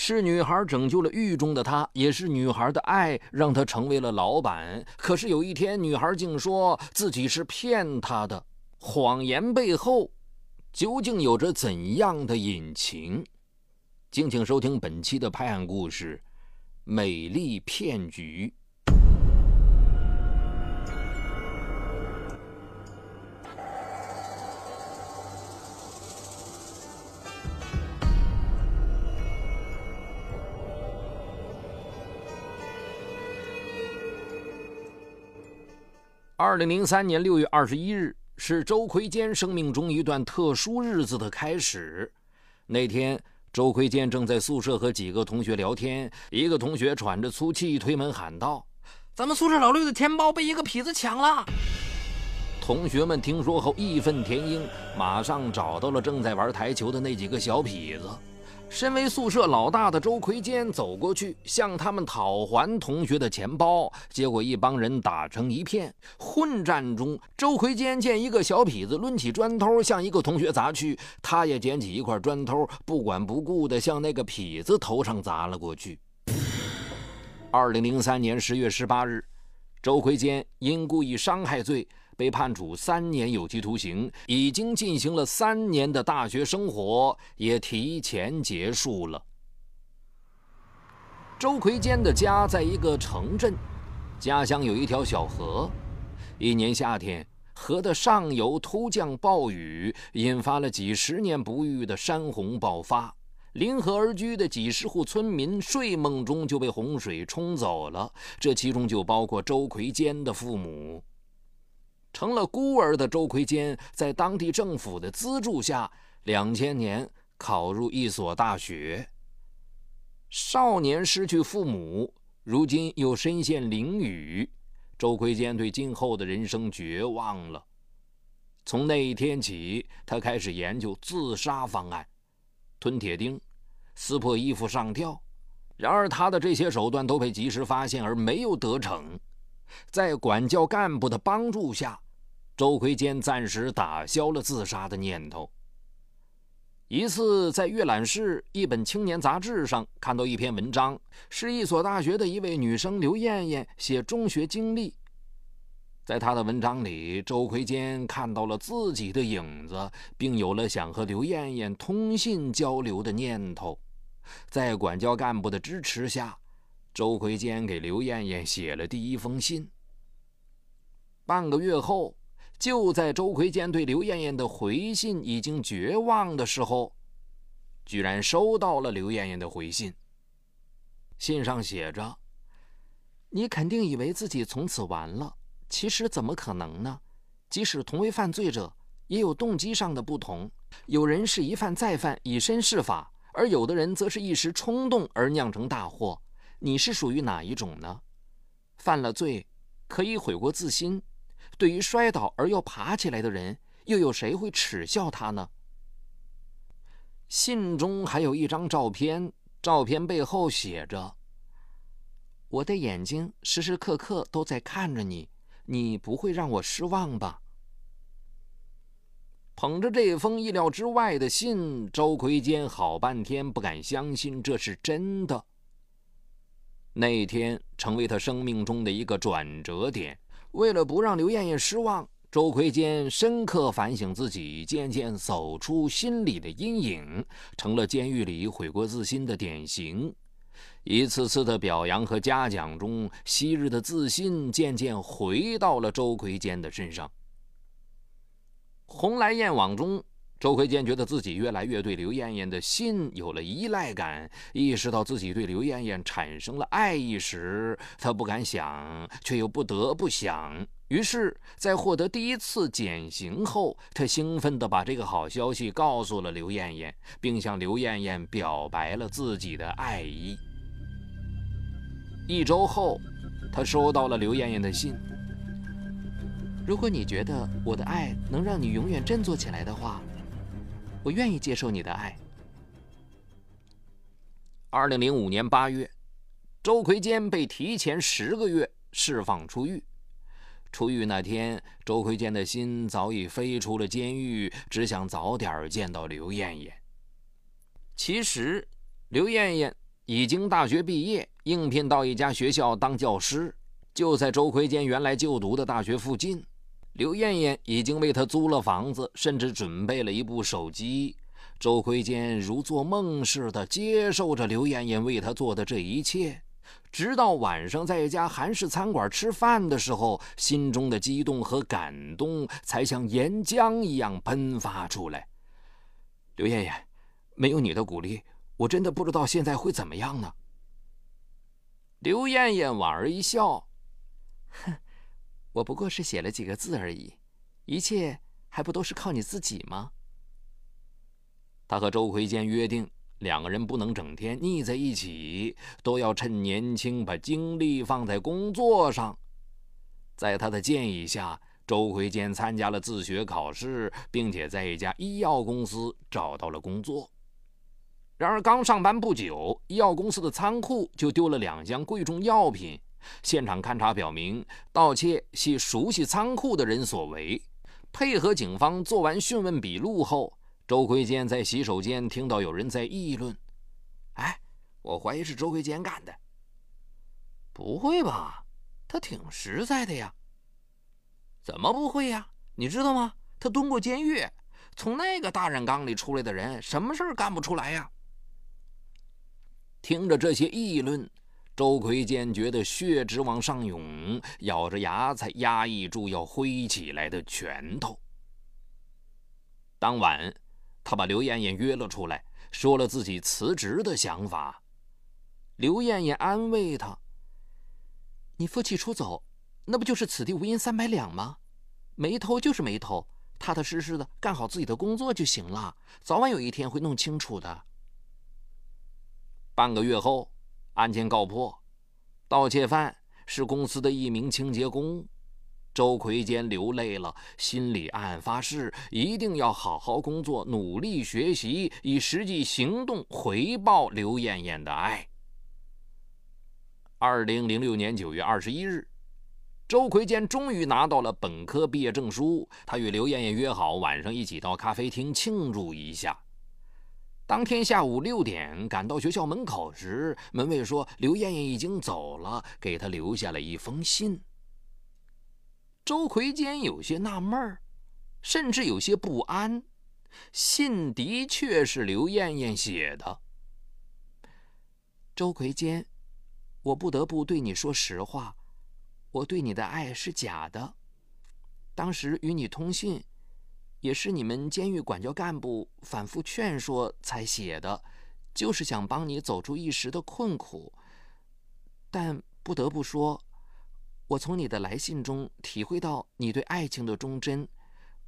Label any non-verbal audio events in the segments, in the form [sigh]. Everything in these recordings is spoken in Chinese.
是女孩拯救了狱中的他，也是女孩的爱让他成为了老板。可是有一天，女孩竟说自己是骗他的，谎言背后究竟有着怎样的隐情？敬请收听本期的拍案故事《美丽骗局》。二零零三年六月二十一日是周奎坚生命中一段特殊日子的开始。那天，周奎坚正在宿舍和几个同学聊天，一个同学喘着粗气推门喊道：“咱们宿舍老六的钱包被一个痞子抢了！”同学们听说后义愤填膺，马上找到了正在玩台球的那几个小痞子。身为宿舍老大的周奎坚走过去向他们讨还同学的钱包，结果一帮人打成一片。混战中，周奎坚见一个小痞子抡起砖头向一个同学砸去，他也捡起一块砖头，不管不顾地向那个痞子头上砸了过去。二零零三年十月十八日，周奎坚因故意伤害罪。被判处三年有期徒刑，已经进行了三年的大学生活也提前结束了。周奎坚的家在一个城镇，家乡有一条小河。一年夏天，河的上游突降暴雨，引发了几十年不遇的山洪爆发。临河而居的几十户村民睡梦中就被洪水冲走了，这其中就包括周奎坚的父母。成了孤儿的周奎坚，在当地政府的资助下，两千年考入一所大学。少年失去父母，如今又身陷囹圄，周奎坚对今后的人生绝望了。从那一天起，他开始研究自杀方案：吞铁钉、撕破衣服上吊。然而，他的这些手段都被及时发现，而没有得逞。在管教干部的帮助下。周奎坚暂时打消了自杀的念头。一次在阅览室一本青年杂志上看到一篇文章，是一所大学的一位女生刘艳艳写中学经历。在她的文章里，周奎坚看到了自己的影子，并有了想和刘艳艳通信交流的念头。在管教干部的支持下，周奎坚给刘艳艳写了第一封信。半个月后。就在周奎坚对刘艳艳的回信已经绝望的时候，居然收到了刘艳艳的回信。信上写着：“你肯定以为自己从此完了，其实怎么可能呢？即使同为犯罪者，也有动机上的不同。有人是一犯再犯，以身试法；而有的人则是一时冲动而酿成大祸。你是属于哪一种呢？犯了罪，可以悔过自新。”对于摔倒而又爬起来的人，又有谁会耻笑他呢？信中还有一张照片，照片背后写着：“我的眼睛时时刻刻都在看着你，你不会让我失望吧？”捧着这封意料之外的信，周奎坚好半天不敢相信这是真的。那一天成为他生命中的一个转折点。为了不让刘艳艳失望，周奎坚深刻反省自己，渐渐走出心理的阴影，成了监狱里悔过自新的典型。一次次的表扬和嘉奖中，昔日的自信渐渐回到了周奎坚的身上。红来燕网中。周奎坚觉得自己越来越对刘艳艳的信有了依赖感，意识到自己对刘艳艳产生了爱意时，他不敢想，却又不得不想。于是，在获得第一次减刑后，他兴奋地把这个好消息告诉了刘艳艳，并向刘艳艳表白了自己的爱意。一周后，他收到了刘艳艳的信：“如果你觉得我的爱能让你永远振作起来的话。”我愿意接受你的爱。二零零五年八月，周奎坚被提前十个月释放出狱。出狱那天，周奎坚的心早已飞出了监狱，只想早点见到刘艳艳。其实，刘艳艳已经大学毕业，应聘到一家学校当教师，就在周奎坚原来就读的大学附近。刘艳艳已经为他租了房子，甚至准备了一部手机。周奎坚如做梦似的接受着刘艳艳为他做的这一切，直到晚上在一家韩式餐馆吃饭的时候，心中的激动和感动才像岩浆一样喷发出来。刘艳艳，没有你的鼓励。我真的不知道现在会怎么样呢。刘艳艳莞尔一笑，哼，[laughs] 我不过是写了几个字而已，一切还不都是靠你自己吗？他和周奎坚约定，两个人不能整天腻在一起，都要趁年轻把精力放在工作上。在他的建议下，周奎坚参加了自学考试，并且在一家医药公司找到了工作。然而，刚上班不久，医药公司的仓库就丢了两箱贵重药品。现场勘查表明，盗窃系熟悉仓库的人所为。配合警方做完讯问笔录后，周奎坚在洗手间听到有人在议论：“哎，我怀疑是周奎坚干的。”“不会吧？他挺实在的呀。”“怎么不会呀？你知道吗？他蹲过监狱，从那个大染缸里出来的人，什么事儿干不出来呀？”听着这些议论，周奎坚觉得血脂往上涌，咬着牙才压抑住要挥起来的拳头。当晚，他把刘艳艳约了出来，说了自己辞职的想法。刘艳艳安慰他：“你负气出走，那不就是此地无银三百两吗？没偷就是没偷，踏踏实实的干好自己的工作就行了，早晚有一天会弄清楚的。”半个月后，案件告破，盗窃犯是公司的一名清洁工。周奎坚流泪了，心里暗暗发誓，一定要好好工作，努力学习，以实际行动回报刘艳艳的爱。二零零六年九月二十一日，周奎坚终于拿到了本科毕业证书，他与刘艳艳约好晚上一起到咖啡厅庆祝一下。当天下午六点赶到学校门口时，门卫说刘艳艳已经走了，给他留下了一封信。周奎坚有些纳闷，甚至有些不安。信的确是刘艳艳写的。周奎坚，我不得不对你说实话，我对你的爱是假的。当时与你通信。也是你们监狱管教干部反复劝说才写的，就是想帮你走出一时的困苦。但不得不说，我从你的来信中体会到你对爱情的忠贞，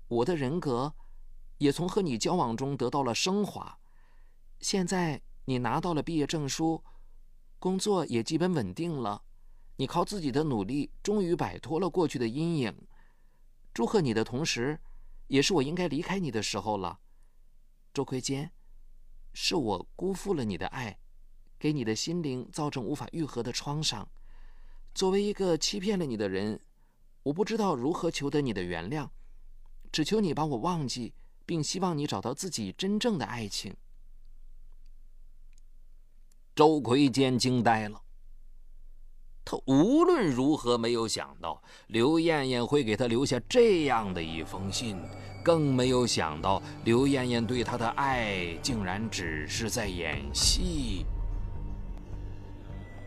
我的人格也从和你交往中得到了升华。现在你拿到了毕业证书，工作也基本稳定了，你靠自己的努力终于摆脱了过去的阴影。祝贺你的同时。也是我应该离开你的时候了，周奎坚，是我辜负了你的爱，给你的心灵造成无法愈合的创伤。作为一个欺骗了你的人，我不知道如何求得你的原谅，只求你把我忘记，并希望你找到自己真正的爱情。周奎坚惊呆了。他无论如何没有想到刘艳艳会给他留下这样的一封信，更没有想到刘艳艳对他的爱竟然只是在演戏。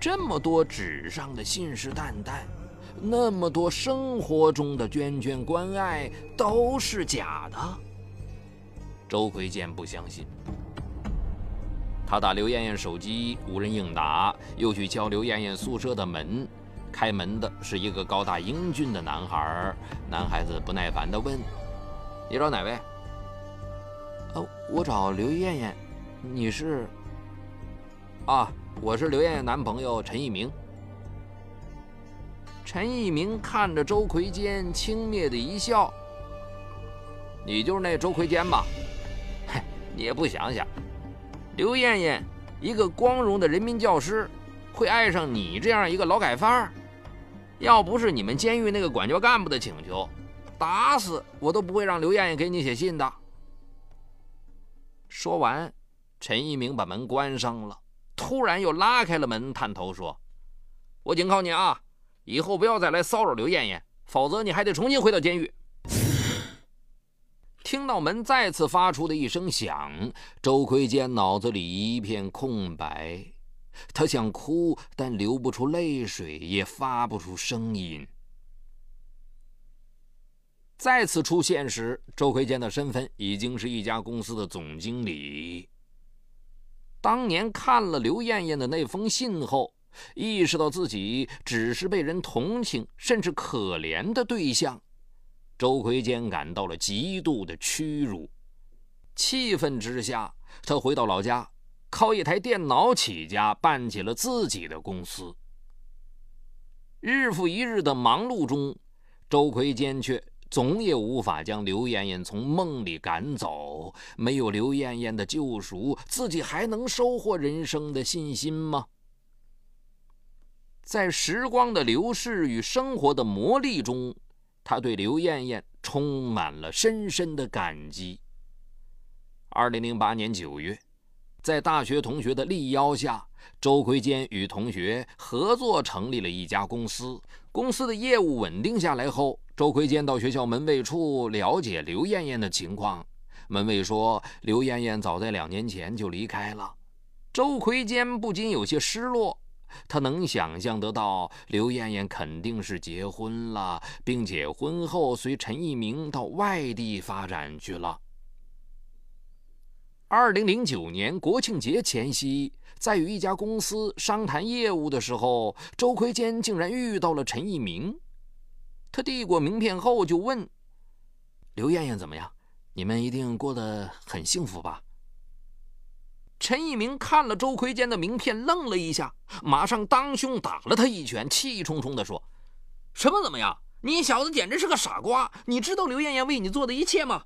这么多纸上的信誓旦旦，那么多生活中的娟娟关爱，都是假的。周奎建不相信。他打刘艳艳手机，无人应答，又去敲刘艳艳宿舍的门。开门的是一个高大英俊的男孩。男孩子不耐烦地问：“你找哪位？”“呃，我找刘艳艳。你是？”“啊，我是刘艳艳男朋友陈一鸣。”陈一鸣看着周奎坚，轻蔑的一笑：“你就是那周奎坚吧？嘿，你也不想想。”刘艳艳，一个光荣的人民教师，会爱上你这样一个劳改犯？要不是你们监狱那个管教干部的请求，打死我都不会让刘艳艳给你写信的。说完，陈一鸣把门关上了。突然又拉开了门，探头说：“我警告你啊，以后不要再来骚扰刘艳艳，否则你还得重新回到监狱。”听到门再次发出的一声响，周奎坚脑子里一片空白，他想哭，但流不出泪水，也发不出声音。再次出现时，周奎坚的身份已经是一家公司的总经理。当年看了刘艳艳的那封信后，意识到自己只是被人同情甚至可怜的对象，周奎坚感到了极度的屈辱。气愤之下，他回到老家，靠一台电脑起家，办起了自己的公司。日复一日的忙碌中，周奎坚却。总也无法将刘艳艳从梦里赶走。没有刘艳艳的救赎，自己还能收获人生的信心吗？在时光的流逝与生活的磨砺中，他对刘艳艳充满了深深的感激。二零零八年九月，在大学同学的力邀下，周奎坚与同学合作成立了一家公司。公司的业务稳定下来后，周奎坚到学校门卫处了解刘艳艳的情况。门卫说，刘艳艳早在两年前就离开了。周奎坚不禁有些失落，他能想象得到，刘艳艳肯定是结婚了，并且婚后随陈一鸣到外地发展去了。二零零九年国庆节前夕。在与一家公司商谈业务的时候，周奎坚竟然遇到了陈一鸣。他递过名片后就问：“刘艳艳怎么样？你们一定过得很幸福吧？”陈一鸣看了周奎坚的名片，愣了一下，马上当胸打了他一拳，气冲冲地说：“什么怎么样？你小子简直是个傻瓜！你知道刘艳艳为你做的一切吗？”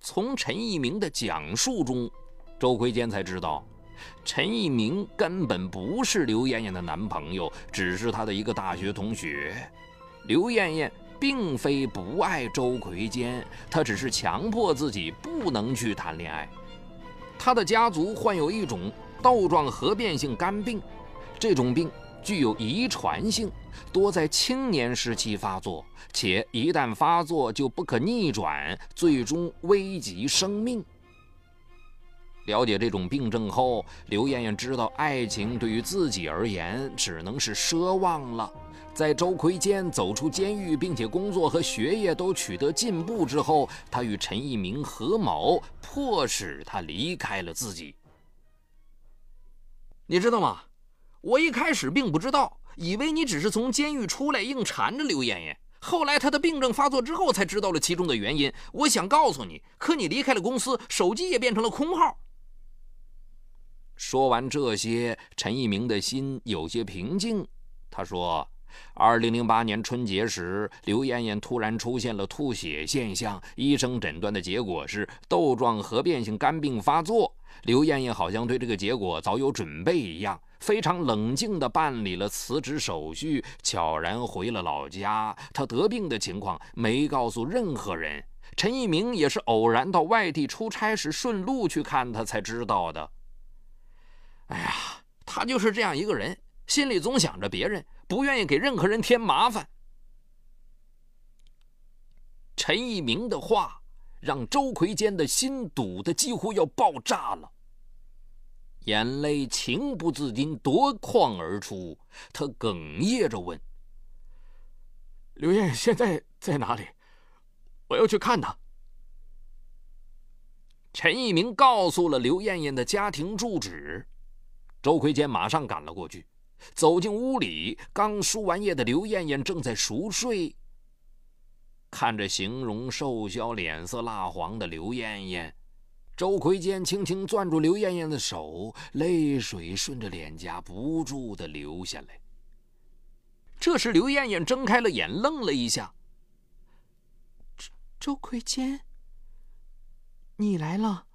从陈一鸣的讲述中。周奎坚才知道，陈一鸣根本不是刘艳艳的男朋友，只是她的一个大学同学。刘艳艳并非不爱周奎坚，他只是强迫自己不能去谈恋爱。他的家族患有一种豆状核变性肝病，这种病具有遗传性，多在青年时期发作，且一旦发作就不可逆转，最终危及生命。了解这种病症后，刘艳艳知道爱情对于自己而言只能是奢望了。在周奎坚走出监狱，并且工作和学业都取得进步之后，他与陈一鸣合谋，迫使他离开了自己。你知道吗？我一开始并不知道，以为你只是从监狱出来硬缠着刘艳艳。后来他的病症发作之后，才知道了其中的原因。我想告诉你，可你离开了公司，手机也变成了空号。说完这些，陈一鸣的心有些平静。他说：“二零零八年春节时，刘艳艳突然出现了吐血现象，医生诊断的结果是豆状核变性肝病发作。刘艳艳好像对这个结果早有准备一样，非常冷静地办理了辞职手续，悄然回了老家。她得病的情况没告诉任何人。陈一鸣也是偶然到外地出差时顺路去看她才知道的。”哎呀，他就是这样一个人，心里总想着别人，不愿意给任何人添麻烦。陈一鸣的话让周奎坚的心堵得几乎要爆炸了，眼泪情不自禁夺眶而出。他哽咽着问：“刘艳现在在哪里？我要去看她。”陈一鸣告诉了刘艳艳的家庭住址。周奎坚马上赶了过去，走进屋里，刚输完液的刘艳艳正在熟睡。看着形容瘦小、脸色蜡黄的刘艳艳，周奎坚轻轻攥住刘艳艳的手，泪水顺着脸颊不住的流下来。这时，刘艳艳睁开了眼，愣了一下：“周周奎坚，你来了。”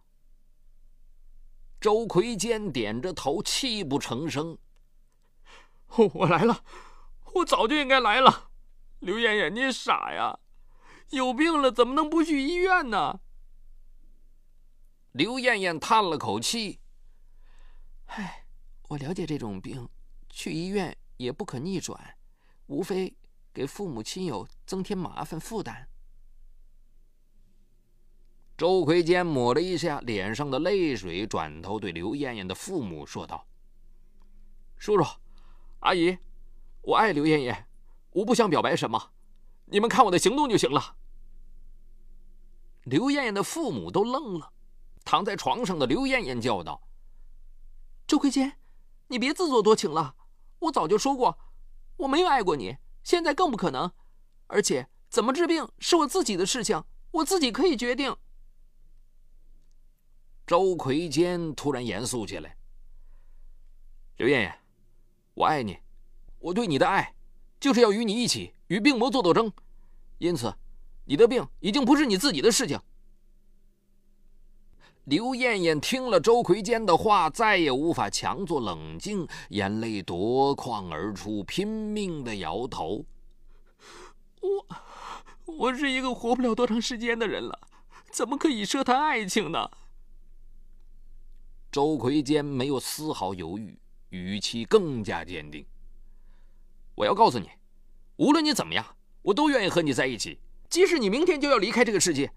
周奎坚点着头，泣不成声。[laughs] 我来了，我早就应该来了。刘艳艳，你傻呀？有病了怎么能不去医院呢？刘艳艳叹了口气：“唉，我了解这种病，去医院也不可逆转，无非给父母亲友增添麻烦负担。周奎坚抹了一下脸上的泪水，转头对刘艳艳的父母说道：“叔叔，阿姨，我爱刘艳艳，我不想表白什么，你们看我的行动就行了。”刘艳艳的父母都愣了，躺在床上的刘艳艳叫道：“周奎坚，你别自作多情了，我早就说过，我没有爱过你，现在更不可能，而且怎么治病是我自己的事情，我自己可以决定。”周奎坚突然严肃起来：“刘艳艳，我爱你，我对你的爱，就是要与你一起与病魔做斗争。因此，你的病已经不是你自己的事情。”刘艳艳听了周奎坚的话，再也无法强作冷静，眼泪夺眶而出，拼命的摇头：“我，我是一个活不了多长时间的人了，怎么可以奢谈爱情呢？”周奎坚没有丝毫犹豫，语气更加坚定：“我要告诉你，无论你怎么样，我都愿意和你在一起，即使你明天就要离开这个世界。”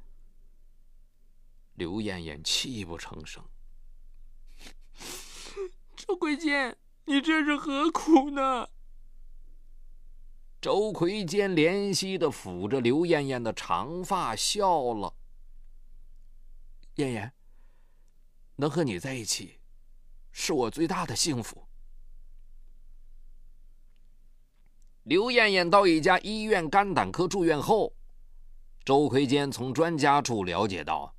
刘艳艳泣不成声：“ [laughs] 周奎坚，你这是何苦呢？”周奎坚怜惜的抚着刘艳艳的长发，笑了：“艳艳。”能和你在一起，是我最大的幸福。刘艳艳到一家医院肝胆科住院后，周奎坚从专家处了解到，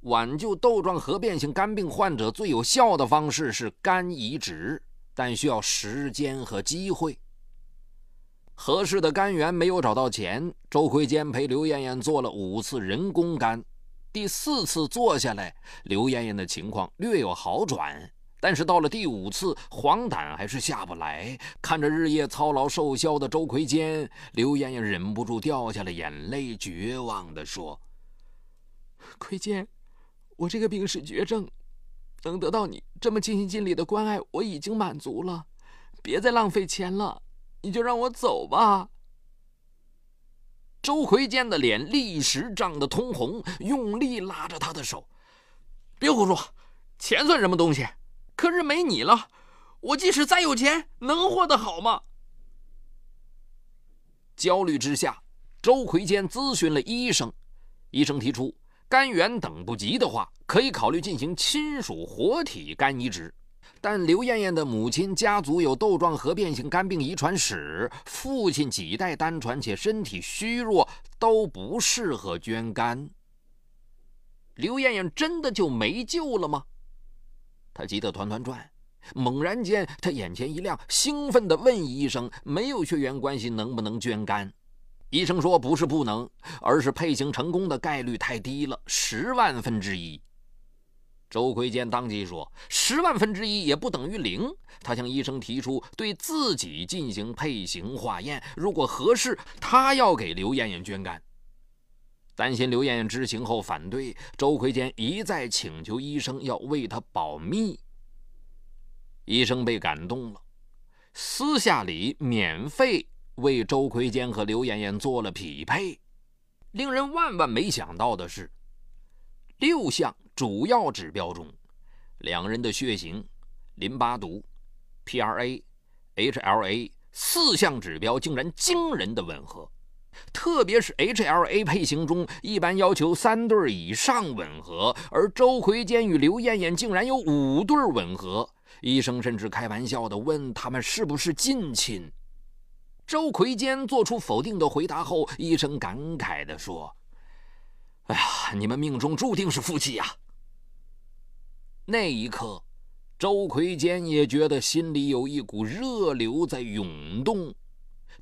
挽救豆状核变性肝病患者最有效的方式是肝移植，但需要时间和机会。合适的肝源没有找到前，周奎坚陪刘艳艳做了五次人工肝。第四次做下来，刘艳艳的情况略有好转，但是到了第五次，黄疸还是下不来。看着日夜操劳瘦削的周奎坚，刘艳艳忍不住掉下了眼泪，绝望地说：“奎坚，我这个病是绝症，能得到你这么尽心尽力的关爱，我已经满足了。别再浪费钱了，你就让我走吧。”周奎坚的脸立时涨得通红，用力拉着他的手：“别胡说，钱算什么东西？可是没你了，我即使再有钱，能活得好吗？”焦虑之下，周奎坚咨询了医生，医生提出，肝源等不及的话，可以考虑进行亲属活体肝移植。但刘艳艳的母亲家族有豆状核变性肝病遗传史，父亲几代单传且身体虚弱，都不适合捐肝。刘艳艳真的就没救了吗？他急得团团转。猛然间，他眼前一亮，兴奋地问医生：“没有血缘关系，能不能捐肝？”医生说：“不是不能，而是配型成功的概率太低了，十万分之一。”周奎坚当即说：“十万分之一也不等于零。”他向医生提出对自己进行配型化验，如果合适，他要给刘艳艳捐肝。担心刘艳艳知情后反对，周奎坚一再请求医生要为他保密。医生被感动了，私下里免费为周奎坚和刘艳艳做了匹配。令人万万没想到的是，六项。主要指标中，两人的血型、淋巴毒、PRA、HLA 四项指标竟然惊人的吻合，特别是 HLA 配型中一般要求三对以上吻合，而周奎坚与刘艳艳竟然有五对吻合。医生甚至开玩笑地问他们是不是近亲。周奎坚做出否定的回答后，医生感慨地说：“哎呀，你们命中注定是夫妻呀！”那一刻，周奎坚也觉得心里有一股热流在涌动，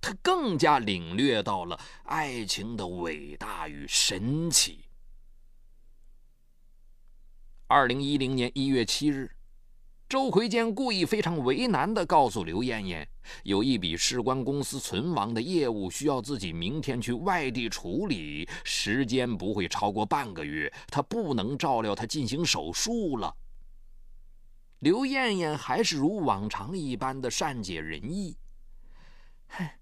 他更加领略到了爱情的伟大与神奇。二零一零年一月七日，周奎坚故意非常为难地告诉刘艳艳，有一笔事关公司存亡的业务需要自己明天去外地处理，时间不会超过半个月，他不能照料他进行手术了。刘艳艳还是如往常一般的善解人意。嗨，[laughs]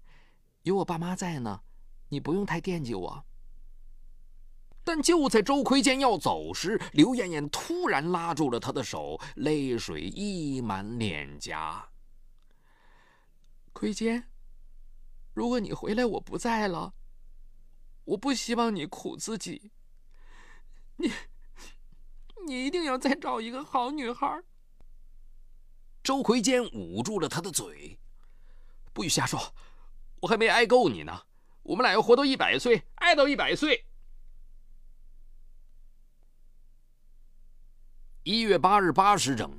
有我爸妈在呢，你不用太惦记我。但就在周奎坚要走时，刘艳艳突然拉住了他的手，泪水溢满脸颊。奎坚，如果你回来我不在了，我不希望你苦自己。你，你一定要再找一个好女孩。周奎坚捂住了他的嘴，不许瞎说，我还没爱够你呢。我们俩要活到一百岁，爱到一百岁。一月八日八时整，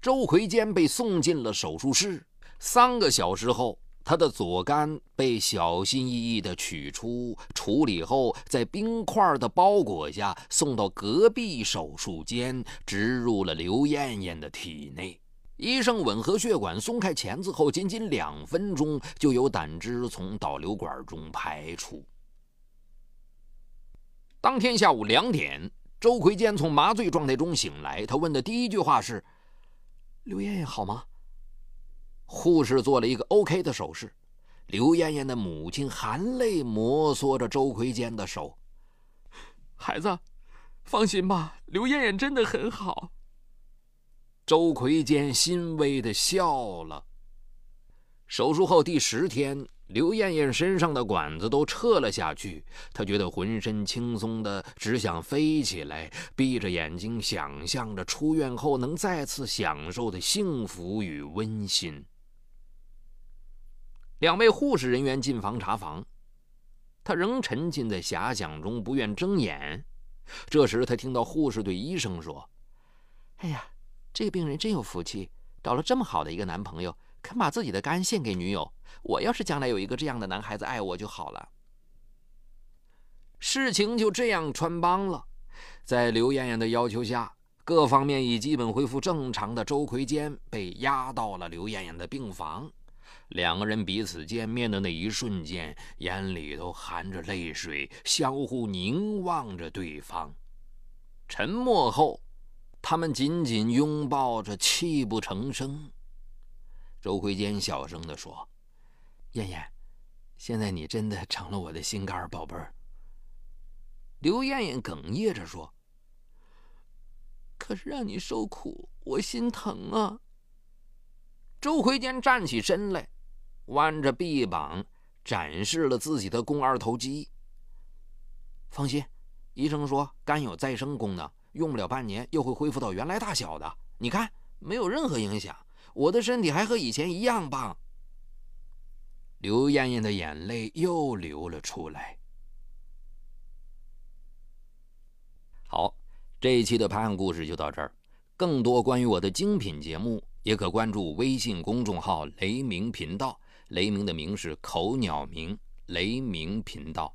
周奎坚被送进了手术室。三个小时后，他的左肝被小心翼翼地取出，处理后，在冰块的包裹下送到隔壁手术间，植入了刘艳艳的体内。医生吻合血管，松开钳子后，仅仅两分钟就有胆汁从导流管中排出。当天下午两点。周奎坚从麻醉状态中醒来，他问的第一句话是：“刘艳艳好吗？”护士做了一个 OK 的手势。刘艳艳的母亲含泪摩挲着周奎坚的手：“孩子，放心吧，刘艳艳真的很好。”周奎坚欣慰的笑了。手术后第十天。刘艳艳身上的管子都撤了下去，她觉得浑身轻松的，只想飞起来，闭着眼睛想象着出院后能再次享受的幸福与温馨。两位护士人员进房查房，他仍沉浸在遐想中，不愿睁眼。这时，他听到护士对医生说：“哎呀，这个病人真有福气，找了这么好的一个男朋友。”肯把自己的肝献给女友，我要是将来有一个这样的男孩子爱我就好了。事情就这样穿帮了，在刘艳艳的要求下，各方面已基本恢复正常的周奎坚被押到了刘艳艳的病房。两个人彼此见面的那一瞬间，眼里都含着泪水，相互凝望着对方。沉默后，他们紧紧拥抱着，泣不成声。周奎坚小声地说：“燕燕，现在你真的成了我的心肝宝贝儿。”刘艳艳哽咽着说：“可是让你受苦，我心疼啊。”周奎坚站起身来，弯着臂膀展示了自己的肱二头肌。放心，医生说肝有再生功能，用不了半年又会恢复到原来大小的。你看，没有任何影响。我的身体还和以前一样棒。刘艳艳的眼泪又流了出来。好，这一期的拍案故事就到这儿。更多关于我的精品节目，也可关注微信公众号“雷鸣频道”。雷鸣的鸣是口鸟鸣，雷鸣频道。